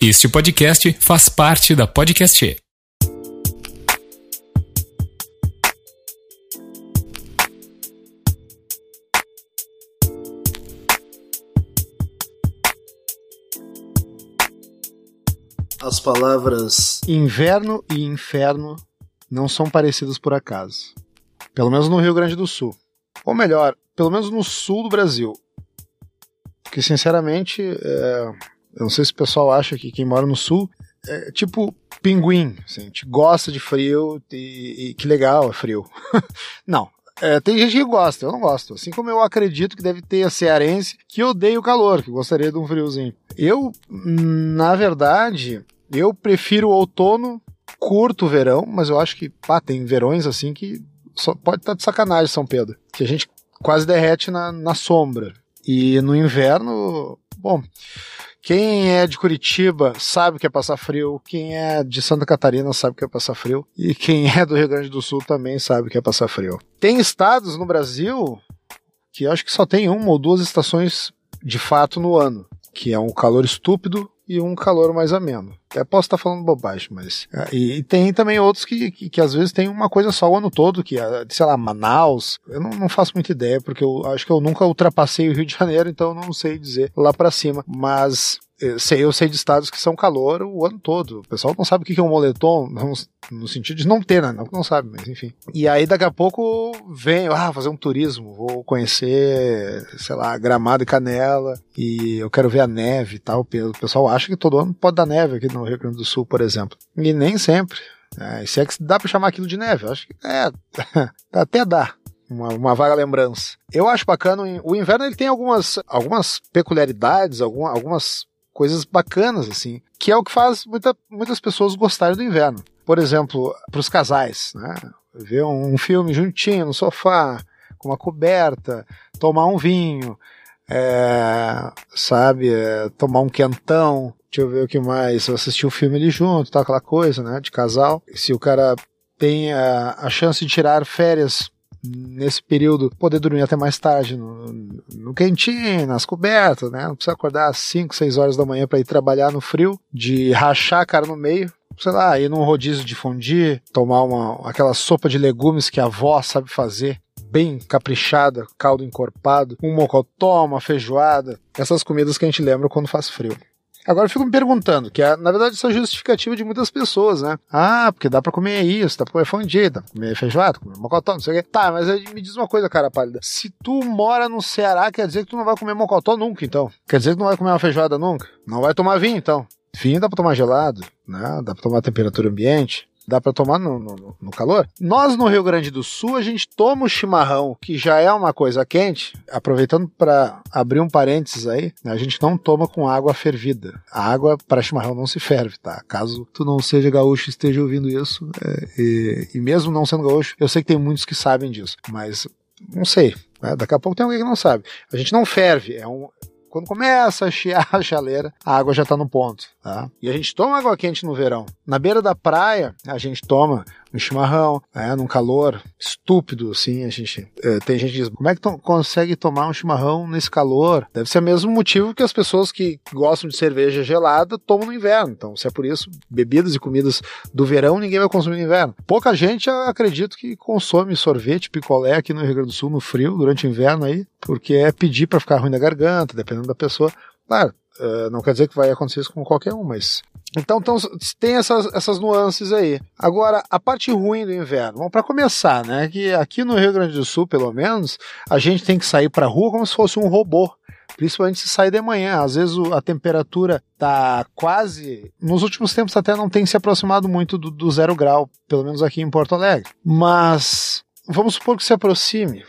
Este podcast faz parte da Podcast. As palavras Inverno e inferno não são parecidos por acaso. Pelo menos no Rio Grande do Sul. Ou melhor, pelo menos no sul do Brasil. Porque, sinceramente, é... eu não sei se o pessoal acha que quem mora no sul é tipo pinguim. Assim, a gente gosta de frio e, e que legal é frio. não, é, tem gente que gosta, eu não gosto. Assim como eu acredito que deve ter a cearense que odeia o calor, que gostaria de um friozinho. Eu, na verdade, eu prefiro o outono, curto o verão, mas eu acho que pá, tem verões assim que só pode estar de sacanagem São Pedro. Que a gente quase derrete na, na sombra. E no inverno, bom, quem é de Curitiba sabe que é passar frio, quem é de Santa Catarina sabe que é passar frio, e quem é do Rio Grande do Sul também sabe que é passar frio. Tem estados no Brasil que acho que só tem uma ou duas estações de fato no ano, que é um calor estúpido e um calor mais ameno. Até posso estar falando bobagem, mas. É, e, e tem também outros que, que, que, às vezes tem uma coisa só o ano todo, que é, sei lá, Manaus. Eu não, não, faço muita ideia, porque eu acho que eu nunca ultrapassei o Rio de Janeiro, então eu não sei dizer lá para cima. Mas sei, eu sei de estados que são calor o ano todo. O pessoal não sabe o que é um moletom, não, no sentido de não ter, né? Não, não sabe, mas enfim. E aí daqui a pouco vem, ah, fazer um turismo, vou conhecer, sei lá, Gramado e Canela, e eu quero ver a neve e tal. O pessoal acha que todo ano pode dar neve aqui no Rio Grande do Sul, por exemplo. E nem sempre. É, se é que dá para chamar aquilo de neve, eu acho que é, até dá. Uma, uma, vaga lembrança. Eu acho bacana, o inverno ele tem algumas, algumas peculiaridades, algumas coisas bacanas, assim, que é o que faz muita, muitas pessoas gostarem do inverno. Por exemplo, para os casais, né? Ver um, filme juntinho no sofá, com uma coberta, tomar um vinho, é, sabe, é, tomar um quentão, deixa eu ver o que mais, assistir o um filme ali junto, tal, aquela coisa, né, de casal. Se o cara tem a, a chance de tirar férias nesse período, poder dormir até mais tarde no, no quentinho, nas cobertas, né? Não precisa acordar às 5, 6 horas da manhã para ir trabalhar no frio, de rachar a cara no meio, sei lá, ir num rodízio de fundir, tomar uma, aquela sopa de legumes que a avó sabe fazer, bem caprichada, caldo encorpado, um mocotó, uma feijoada, essas comidas que a gente lembra quando faz frio. Agora eu fico me perguntando, que é, na verdade isso é justificativa de muitas pessoas, né? Ah, porque dá pra comer isso, dá pra comer fondue, dá pra comer feijoada, comer mocotó, não sei o quê. Tá, mas me diz uma coisa, cara pálida. Se tu mora no Ceará, quer dizer que tu não vai comer mocotó nunca, então. Quer dizer que tu não vai comer uma feijoada nunca? Não vai tomar vinho, então. Vinho dá pra tomar gelado, né? Dá pra tomar temperatura ambiente dá para tomar no, no, no, calor. Nós no Rio Grande do Sul a gente toma o chimarrão, que já é uma coisa quente. Aproveitando para abrir um parênteses aí, a gente não toma com água fervida. A água para chimarrão não se ferve, tá? Caso tu não seja gaúcho e esteja ouvindo isso, é, e, e mesmo não sendo gaúcho, eu sei que tem muitos que sabem disso, mas não sei. Né? Daqui a pouco tem alguém que não sabe. A gente não ferve, é um, quando começa a chiar a chaleira, a água já está no ponto. Tá? E a gente toma água quente no verão. Na beira da praia, a gente toma um chimarrão, né, num calor estúpido, assim, a gente, é, tem gente que diz, como é que to consegue tomar um chimarrão nesse calor? Deve ser o mesmo motivo que as pessoas que gostam de cerveja gelada tomam no inverno, então se é por isso, bebidas e comidas do verão ninguém vai consumir no inverno. Pouca gente, acredito que consome sorvete, picolé aqui no Rio Grande do Sul no frio, durante o inverno aí, porque é pedir para ficar ruim da garganta, dependendo da pessoa. Claro, Uh, não quer dizer que vai acontecer isso com qualquer um, mas então, então tem essas, essas nuances aí. Agora, a parte ruim do inverno. Bom, para começar, né? Que aqui no Rio Grande do Sul, pelo menos, a gente tem que sair para rua como se fosse um robô. Principalmente se sair de manhã. Às vezes a temperatura tá quase. Nos últimos tempos até não tem se aproximado muito do, do zero grau, pelo menos aqui em Porto Alegre. Mas vamos supor que se aproxime.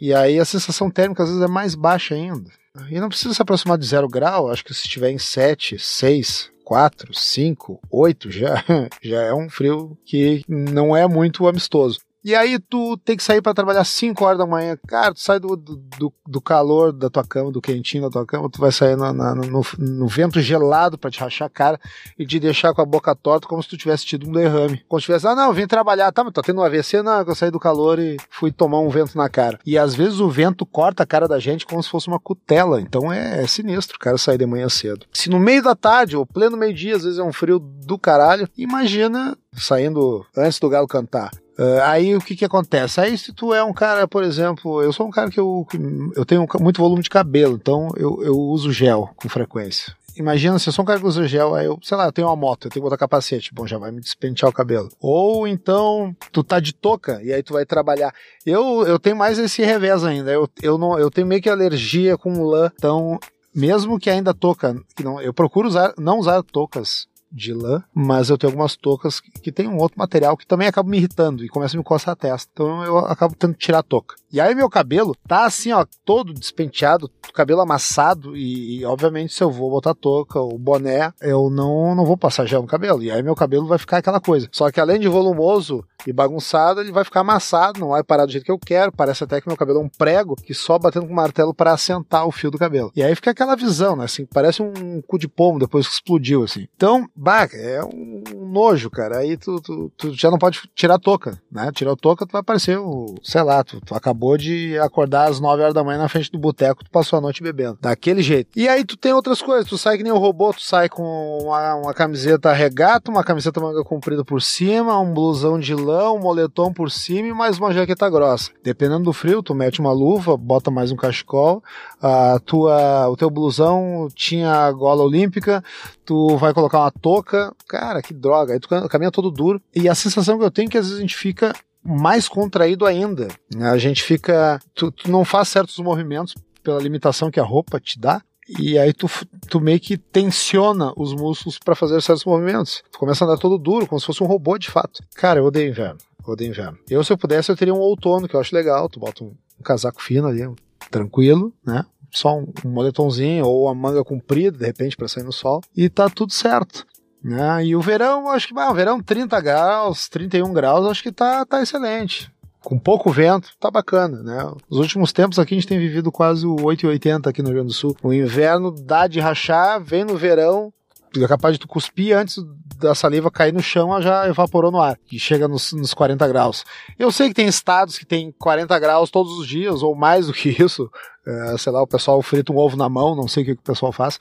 E aí a sensação térmica às vezes é mais baixa ainda. E não precisa se aproximar de zero grau, acho que se estiver em 7, 6, 4, 5, 8 já, já é um frio que não é muito amistoso. E aí tu tem que sair para trabalhar 5 horas da manhã. Cara, tu sai do, do, do, calor da tua cama, do quentinho da tua cama, tu vai sair na, na, no, no, vento gelado para te rachar a cara e te deixar com a boca torta como se tu tivesse tido um derrame. Como se tivesse, ah, não, vim trabalhar, tá, mas tô tendo um AVC, não, eu saí do calor e fui tomar um vento na cara. E às vezes o vento corta a cara da gente como se fosse uma cutela. Então é, é sinistro cara sair de manhã cedo. Se no meio da tarde ou pleno meio-dia, às vezes é um frio do caralho, imagina saindo antes do galo cantar. Uh, aí o que que acontece? Aí se tu é um cara, por exemplo, eu sou um cara que eu, eu tenho muito volume de cabelo, então eu, eu uso gel com frequência. Imagina se eu sou um cara que usa gel, aí eu, sei lá, eu tenho uma moto, eu tenho que botar capacete, bom, já vai me despentear o cabelo. Ou então, tu tá de touca e aí tu vai trabalhar. Eu, eu tenho mais esse revés ainda, eu, eu, não, eu tenho meio que alergia com lã, então mesmo que ainda touca, que não, eu procuro usar, não usar toucas de lã, mas eu tenho algumas toucas que, que tem um outro material que também acaba me irritando e começa a me coçar a testa. Então eu acabo tendo que tirar a touca. E aí meu cabelo tá assim, ó, todo despenteado, cabelo amassado e, e obviamente se eu vou botar touca ou boné, eu não, não vou passar gel no cabelo. E aí meu cabelo vai ficar aquela coisa. Só que além de volumoso e bagunçado, ele vai ficar amassado, não vai parar do jeito que eu quero. Parece até que meu cabelo é um prego que só batendo com martelo para assentar o fio do cabelo. E aí fica aquela visão, né, assim, parece um cu de pomo depois que explodiu assim. Então, bah, é um nojo, cara. Aí tu, tu, tu já não pode tirar a touca, né? Tirar a touca, tu vai parecer o, sei lá, tu, tu acabou de acordar às 9 horas da manhã na frente do boteco, tu passou a noite bebendo. Daquele jeito. E aí tu tem outras coisas, tu sai que nem o robô, tu sai com uma, uma camiseta regata, uma camiseta manga comprida por cima, um blusão de lã, um moletom por cima e mais uma jaqueta grossa. Dependendo do frio, tu mete uma luva, bota mais um cachecol, a tua, o teu blusão tinha gola olímpica, tu vai colocar uma touca, cara, que droga, aí tu caminha todo duro. E a sensação que eu tenho é que às vezes a gente fica mais contraído ainda. Né? A gente fica. Tu, tu não faz certos movimentos pela limitação que a roupa te dá. E aí tu, tu meio que tensiona os músculos para fazer certos movimentos. Tu começa a andar todo duro, como se fosse um robô de fato. Cara, eu odeio inverno. Eu odeio inverno. Eu, se eu pudesse, eu teria um outono, que eu acho legal. Tu bota um, um casaco fino ali, tranquilo, né? Só um, um moletomzinho ou uma manga comprida, de repente, para sair no sol. E tá tudo certo. Né? E o verão, acho que bah, o verão 30 graus, 31 graus, acho que tá, tá excelente. Com pouco vento, tá bacana, né? Nos últimos tempos aqui a gente tem vivido quase o 8,80 aqui no Rio Grande do Sul. O inverno dá de rachar, vem no verão, é capaz de tu cuspir antes da saliva cair no chão, ela já evaporou no ar, e chega nos, nos 40 graus. Eu sei que tem estados que tem 40 graus todos os dias, ou mais do que isso. É, sei lá, o pessoal frita um ovo na mão, não sei o que, que o pessoal faz,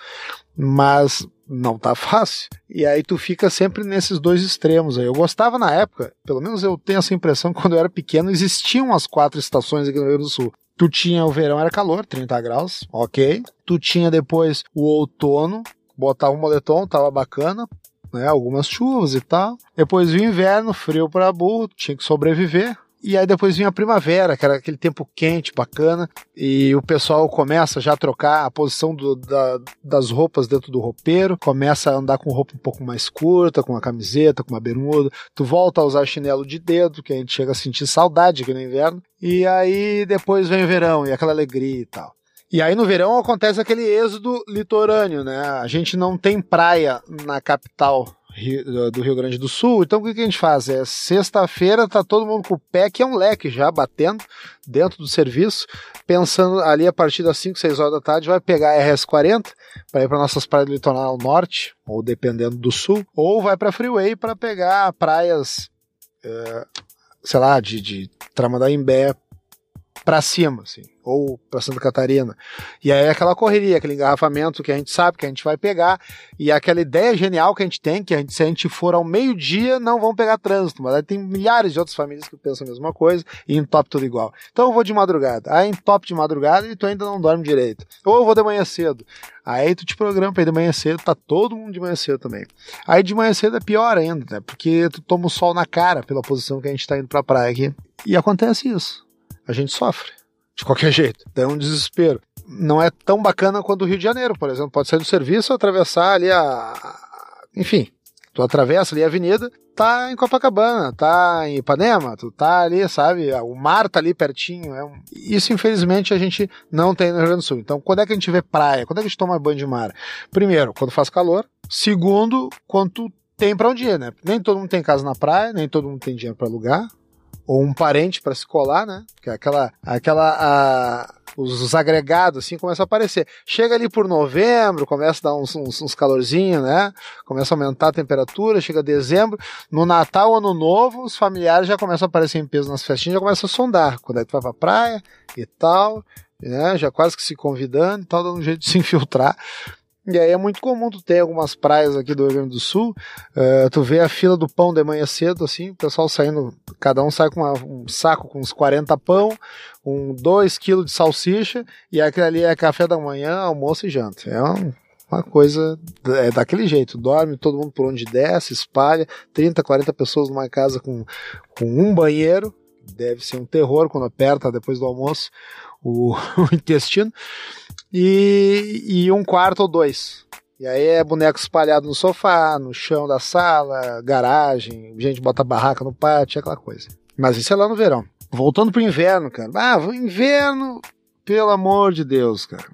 mas não tá fácil. E aí tu fica sempre nesses dois extremos aí. Eu gostava na época, pelo menos eu tenho essa impressão que quando eu era pequeno existiam as quatro estações aqui no Rio Grande do Sul. Tu tinha o verão, era calor, 30 graus, ok. Tu tinha depois o outono, botava um moletom, tava bacana, né? Algumas chuvas e tal. Depois o inverno, frio para burro, tinha que sobreviver. E aí depois vinha a primavera, que era aquele tempo quente, bacana, e o pessoal começa já a trocar a posição do, da, das roupas dentro do roupeiro, começa a andar com roupa um pouco mais curta, com uma camiseta, com uma bermuda, tu volta a usar chinelo de dedo, que a gente chega a sentir saudade aqui no inverno, e aí depois vem o verão e aquela alegria e tal. E aí no verão acontece aquele êxodo litorâneo, né? A gente não tem praia na capital do Rio Grande do Sul. Então o que a gente faz? É sexta-feira tá todo mundo com o pé, que é um leque já batendo dentro do serviço, pensando ali a partir das 5, 6 horas da tarde, vai pegar a RS40 para ir para nossas praias do litoral norte, ou dependendo do sul, ou vai para Freeway para pegar praias, é, sei lá, de, de Tramandaímbé para cima, assim ou para Santa Catarina. E aí é aquela correria, aquele engarrafamento que a gente sabe que a gente vai pegar, e aquela ideia genial que a gente tem, que a gente, se a gente for ao meio-dia, não vão pegar trânsito, mas aí tem milhares de outras famílias que pensam a mesma coisa e entope tudo igual. Então eu vou de madrugada, aí entope de madrugada e tu ainda não dorme direito. Ou eu vou de manhã cedo, aí tu te programa pra ir de manhã cedo, tá todo mundo de manhã cedo também. Aí de manhã cedo é pior ainda, né? Porque tu toma o sol na cara pela posição que a gente tá indo pra praia aqui. E acontece isso. A gente sofre de qualquer jeito. É um desespero. Não é tão bacana quanto o Rio de Janeiro, por exemplo. Pode sair do serviço, atravessar ali a. Enfim, tu atravessa ali a avenida, tá em Copacabana, tá em Ipanema, tu tá ali, sabe? O mar tá ali pertinho. É um... Isso, infelizmente, a gente não tem no Rio Grande do Sul. Então, quando é que a gente vê praia? Quando é que a gente toma banho de mar? Primeiro, quando faz calor. Segundo, quando tu tem pra onde ir, né? Nem todo mundo tem casa na praia, nem todo mundo tem dinheiro para alugar ou um parente para se colar, né? Que é aquela, aquela, a, os, agregados assim começam a aparecer. Chega ali por novembro, começa a dar uns, uns, uns calorzinhos, né? Começa a aumentar a temperatura, chega dezembro, no Natal, Ano Novo, os familiares já começam a aparecer em peso nas festinhas, já começam a sondar, quando é que tu vai pra praia e tal, né? Já quase que se convidando e tal, dando um jeito de se infiltrar. E aí é muito comum tu ter algumas praias aqui do Rio Grande do Sul, uh, tu vê a fila do pão de manhã cedo, assim, o pessoal saindo, cada um sai com uma, um saco com uns 40 pão, um 2 quilos de salsicha, e aquele ali é café da manhã, almoço e janta. É um, uma coisa é daquele jeito, dorme todo mundo por onde desce, espalha, 30, 40 pessoas numa casa com, com um banheiro, deve ser um terror quando aperta depois do almoço o, o intestino e, e um quarto ou dois. E aí é boneco espalhado no sofá, no chão da sala, garagem, gente bota barraca no pátio, aquela coisa. Mas isso é lá no verão. Voltando pro inverno, cara. Ah, inverno, pelo amor de Deus, cara.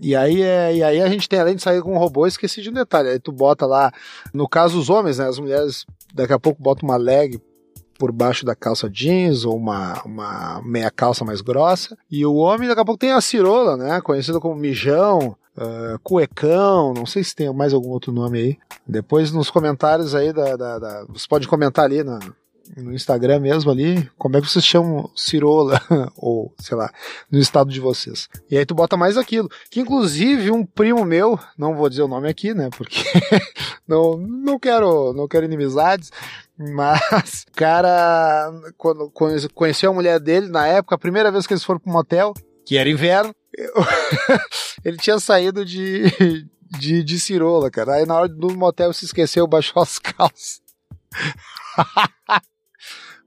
E aí, é, e aí a gente tem, além de sair com um robô, esqueci de um detalhe. Aí tu bota lá, no caso os homens, né? As mulheres daqui a pouco botam uma leg por baixo da calça jeans ou uma, uma meia calça mais grossa. E o homem daqui a pouco tem a cirola, né? Conhecido como mijão, uh, cuecão, não sei se tem mais algum outro nome aí. Depois nos comentários aí da, da, da você pode comentar ali na, no Instagram mesmo ali, como é que vocês chamam cirola, ou sei lá, no estado de vocês. E aí tu bota mais aquilo. Que inclusive um primo meu, não vou dizer o nome aqui, né, porque não, não quero não quero inimizades, mas cara, quando conheceu a mulher dele, na época, a primeira vez que eles foram para um motel, que era inverno, ele tinha saído de, de, de cirola, cara. Aí na hora do motel se esqueceu, baixou as calças.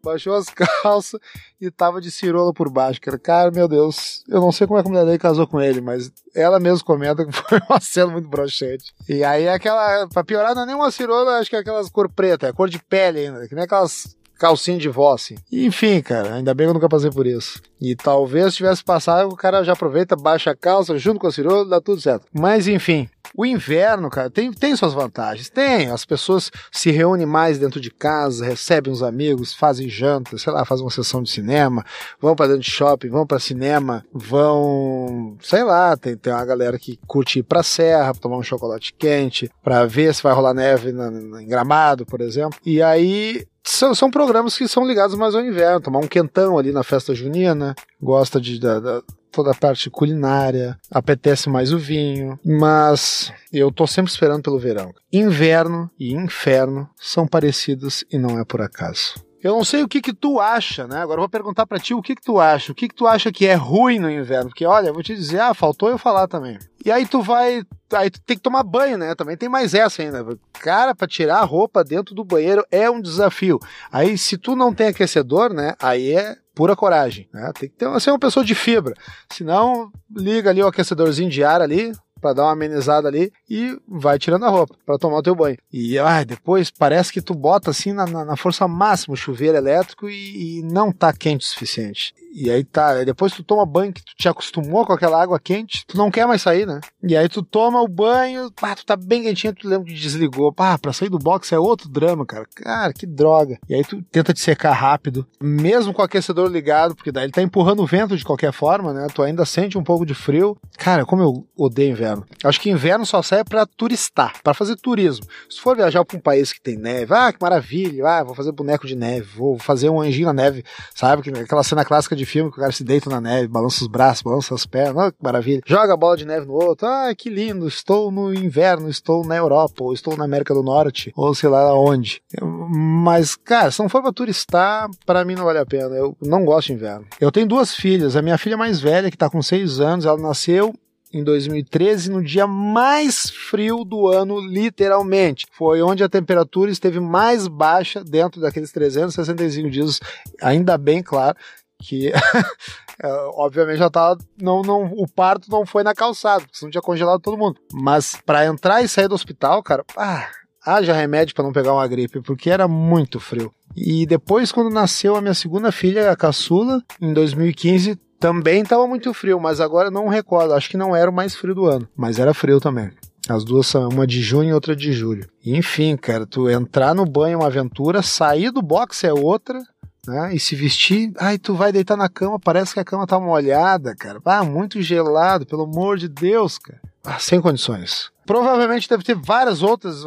baixou as calças e tava de cirola por baixo, cara. Cara, meu Deus, eu não sei como é que a mulher dele casou com ele, mas ela mesmo comenta que foi uma cena muito broxante. E aí aquela, pra piorar, não é nem uma cirola, acho que é aquelas cor preta, é cor de pele ainda, que nem aquelas calcinha de vó, assim. Enfim, cara, ainda bem que eu nunca passei por isso. E talvez tivesse passado, o cara já aproveita, baixa a calça, junto com a cirola, dá tudo certo. Mas enfim, o inverno, cara, tem, tem suas vantagens. Tem. As pessoas se reúnem mais dentro de casa, recebem os amigos, fazem janta, sei lá, fazem uma sessão de cinema, vão para dentro de shopping, vão para cinema, vão, sei lá, tem, tem uma galera que curte ir pra serra, tomar um chocolate quente, para ver se vai rolar neve na, na, em Gramado, por exemplo. E aí são, são programas que são ligados mais ao inverno, tomar um quentão ali na festa junina, gosta de, da, da, toda a parte culinária, apetece mais o vinho, mas eu tô sempre esperando pelo verão. Inverno e inferno são parecidos e não é por acaso. Eu não sei o que que tu acha, né? Agora eu vou perguntar para ti o que que tu acha. O que que tu acha que é ruim no inverno? Porque olha, eu vou te dizer, ah, faltou eu falar também. E aí tu vai, aí tu tem que tomar banho, né? Também tem mais essa ainda. Cara, para tirar a roupa dentro do banheiro é um desafio. Aí se tu não tem aquecedor, né? Aí é pura coragem, né? Tem que ter, ser uma pessoa de fibra. Senão, liga ali o aquecedorzinho de ar ali, para dar uma amenizada ali e vai tirando a roupa para tomar o teu banho. E ah, depois parece que tu bota assim na, na, na força máxima o chuveiro elétrico e, e, não tá quente o suficiente. E aí tá, depois tu toma banho que tu te acostumou com aquela água quente, tu não quer mais sair, né? E aí tu toma o banho, pá, tu tá bem quentinho, tu lembra que desligou. Pá, pra sair do box é outro drama, cara. Cara, que droga. E aí tu tenta te secar rápido, mesmo com o aquecedor ligado, porque daí ele tá empurrando o vento de qualquer forma, né? Tu ainda sente um pouco de frio. Cara, como eu odeio inverno. Acho que inverno só serve para turistar, para fazer turismo. Se for viajar para um país que tem neve, ah, que maravilha, ah, vou fazer boneco de neve, vou fazer um anjinho na neve, sabe? Aquela cena clássica de de filme que o cara se deita na neve, balança os braços, balança as pernas, oh, que maravilha. Joga a bola de neve no outro, ah, que lindo, estou no inverno, estou na Europa, ou estou na América do Norte, ou sei lá onde. Mas, cara, se não for pra turistar, para mim não vale a pena. Eu não gosto de inverno. Eu tenho duas filhas, a minha filha mais velha, que tá com seis anos, ela nasceu em 2013, no dia mais frio do ano, literalmente. Foi onde a temperatura esteve mais baixa dentro daqueles 365 dias, ainda bem, claro, que é, obviamente já tava não, não o parto não foi na calçada, porque senão tinha congelado todo mundo. Mas para entrar e sair do hospital, cara, ah, haja remédio para não pegar uma gripe, porque era muito frio. E depois quando nasceu a minha segunda filha, a caçula, em 2015, também estava muito frio, mas agora não recordo, acho que não era o mais frio do ano, mas era frio também. As duas são uma de junho e outra de julho. Enfim, cara, tu entrar no banho é uma aventura, sair do box é outra, né? E se vestir, ai, tu vai deitar na cama, parece que a cama tá molhada, cara. Ah, muito gelado, pelo amor de Deus, cara. Ah, sem condições. Provavelmente deve ter várias outras.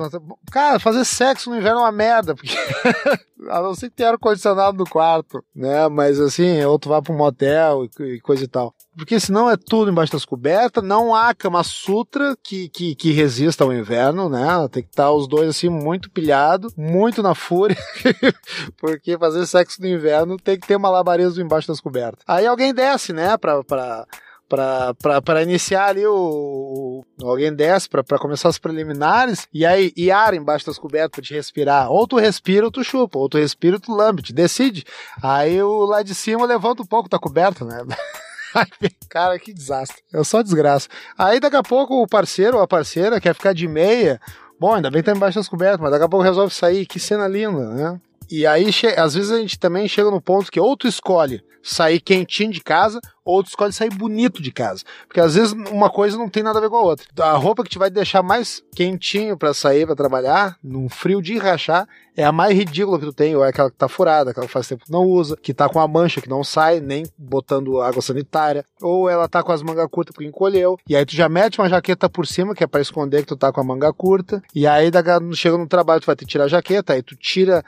Cara, fazer sexo no inverno é uma merda, porque a não ser que tenha ar-condicionado no quarto, né? Mas assim, ou tu vai pra um motel e coisa e tal. Porque senão é tudo embaixo das cobertas, não há cama sutra que, que, que resista ao inverno, né? Tem que estar os dois assim muito pilhado, muito na fúria, porque fazer sexo no inverno tem que ter malabarismo embaixo das cobertas. Aí alguém desce, né, pra, pra para iniciar ali o, o alguém desce para começar os preliminares. E aí e ar embaixo das cobertas para te respirar. Ou tu respira ou tu chupa ou tu respira ou tu lambe te decide. Aí o lá de cima levanta um pouco da coberta né? Cara que desastre. É só desgraça. Aí daqui a pouco o parceiro ou a parceira quer ficar de meia. Bom ainda bem que tá embaixo das cobertas mas daqui a pouco resolve sair. Que cena linda né? E aí, às vezes a gente também chega no ponto que ou tu escolhe sair quentinho de casa, ou tu escolhe sair bonito de casa. Porque às vezes uma coisa não tem nada a ver com a outra. A roupa que te vai deixar mais quentinho para sair, para trabalhar, num frio de rachar, é a mais ridícula que tu tem, ou é aquela que tá furada, aquela que faz tempo que não usa, que tá com a mancha que não sai, nem botando água sanitária, ou ela tá com as mangas curtas porque encolheu, e aí tu já mete uma jaqueta por cima, que é para esconder que tu tá com a manga curta, e aí chega no trabalho tu vai ter que tirar a jaqueta, aí tu tira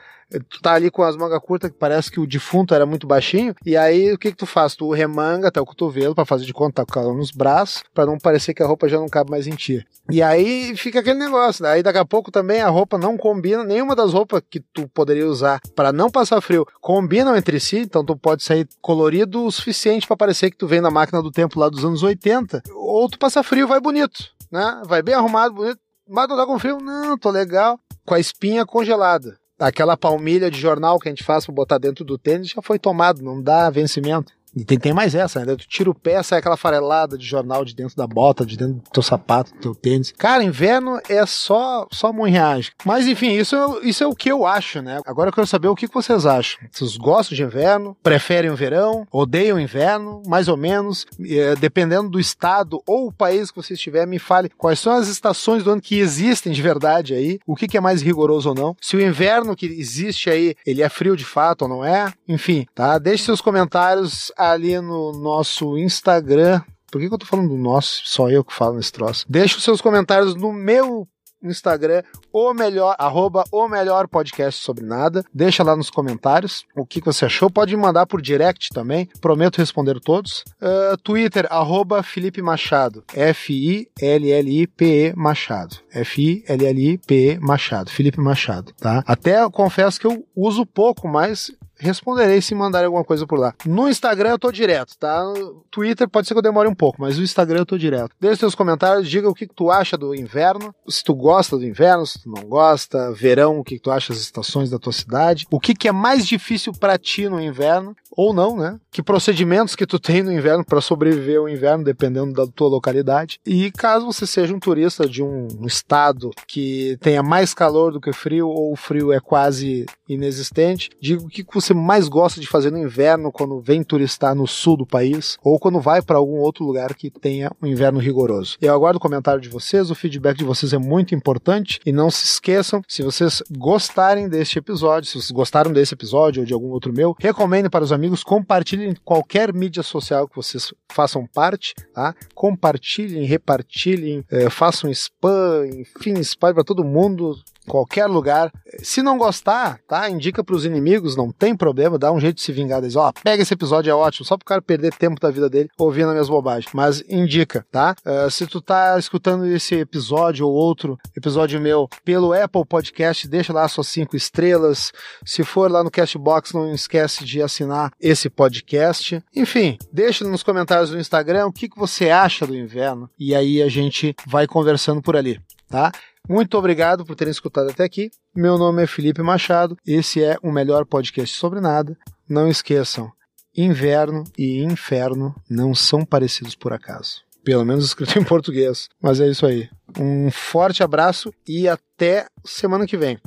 tu tá ali com as mangas curtas, que parece que o defunto era muito baixinho, e aí o que que tu faz? Tu remanga até o cotovelo para fazer de conta tá com ela nos braços, para não parecer que a roupa já não cabe mais em ti. E aí fica aquele negócio, né? aí daqui a pouco também a roupa não combina, nenhuma das roupas que tu poderia usar para não passar frio combinam entre si, então tu pode sair colorido o suficiente para parecer que tu vem na máquina do tempo lá dos anos 80, ou tu passa frio vai bonito, né? Vai bem arrumado, bonito, mas não tá com frio? Não, tô legal. Com a espinha congelada aquela palmilha de jornal que a gente faz para botar dentro do tênis já foi tomado, não dá vencimento. E tem, tem mais essa, né? Tu tira o pé, sai aquela farelada de jornal de dentro da bota, de dentro do teu sapato, do teu tênis. Cara, inverno é só só monreagem. Mas enfim, isso, é, isso é o que eu acho, né? Agora eu quero saber o que vocês acham. Vocês gostam de inverno? Preferem o verão? Odeiam o inverno? Mais ou menos? É, dependendo do estado ou o país que você estiver, me fale quais são as estações do ano que existem de verdade aí. O que, que é mais rigoroso ou não? Se o inverno que existe aí, ele é frio de fato ou não é? Enfim, tá? Deixe seus comentários ali no nosso Instagram. Por que, que eu tô falando do nosso? Só eu que falo nesse troço. Deixa os seus comentários no meu Instagram, o melhor, arroba o melhor podcast sobre nada. Deixa lá nos comentários o que você achou. Pode mandar por direct também. Prometo responder todos. Uh, Twitter, arroba Felipe Machado. F-I-L-L-I-P-E Machado. F-I-L-L-I-P-E Machado. Felipe Machado, tá? Até confesso que eu uso pouco, mas responderei se mandarem alguma coisa por lá. No Instagram eu tô direto, tá? No Twitter pode ser que eu demore um pouco, mas no Instagram eu tô direto. Deixe seus comentários, diga o que, que tu acha do inverno, se tu gosta do inverno, se tu não gosta, verão, o que, que tu acha das estações da tua cidade, o que, que é mais difícil para ti no inverno, ou não, né? Que procedimentos que tu tem no inverno para sobreviver ao inverno, dependendo da tua localidade. E caso você seja um turista de um, estado que tenha mais calor do que frio, ou o frio é quase inexistente, diga o que você mais gosta de fazer no inverno quando vem turistar no sul do país, ou quando vai para algum outro lugar que tenha um inverno rigoroso. Eu aguardo o comentário de vocês, o feedback de vocês é muito importante, e não se esqueçam, se vocês gostarem deste episódio, se vocês gostaram desse episódio ou de algum outro meu, recomendem para os amigos compartilhem qualquer mídia social que vocês façam parte, tá? Compartilhem, repartilhem, é, façam spam, enfim, espalhe para todo mundo qualquer lugar. Se não gostar, tá? Indica para os inimigos, não tem problema, dá um jeito de se vingar deles. Ó, pega esse episódio, é ótimo, só pro cara perder tempo da vida dele ouvindo as minhas bobagens. Mas indica, tá? Uh, se tu tá escutando esse episódio ou outro episódio meu pelo Apple Podcast, deixa lá suas cinco estrelas. Se for lá no Castbox, não esquece de assinar esse podcast. Enfim, deixa nos comentários do Instagram o que, que você acha do inverno e aí a gente vai conversando por ali, tá? Muito obrigado por terem escutado até aqui. Meu nome é Felipe Machado. Esse é o melhor podcast sobre nada. Não esqueçam, inverno e inferno não são parecidos por acaso. Pelo menos escrito em português. Mas é isso aí. Um forte abraço e até semana que vem.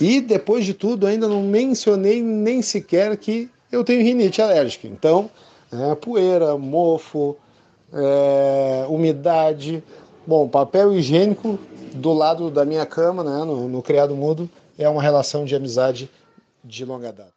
E depois de tudo, ainda não mencionei nem sequer que eu tenho rinite alérgica. Então, é, poeira, mofo, é, umidade, Bom, papel higiênico do lado da minha cama, né, no, no criado mudo, é uma relação de amizade de longa data.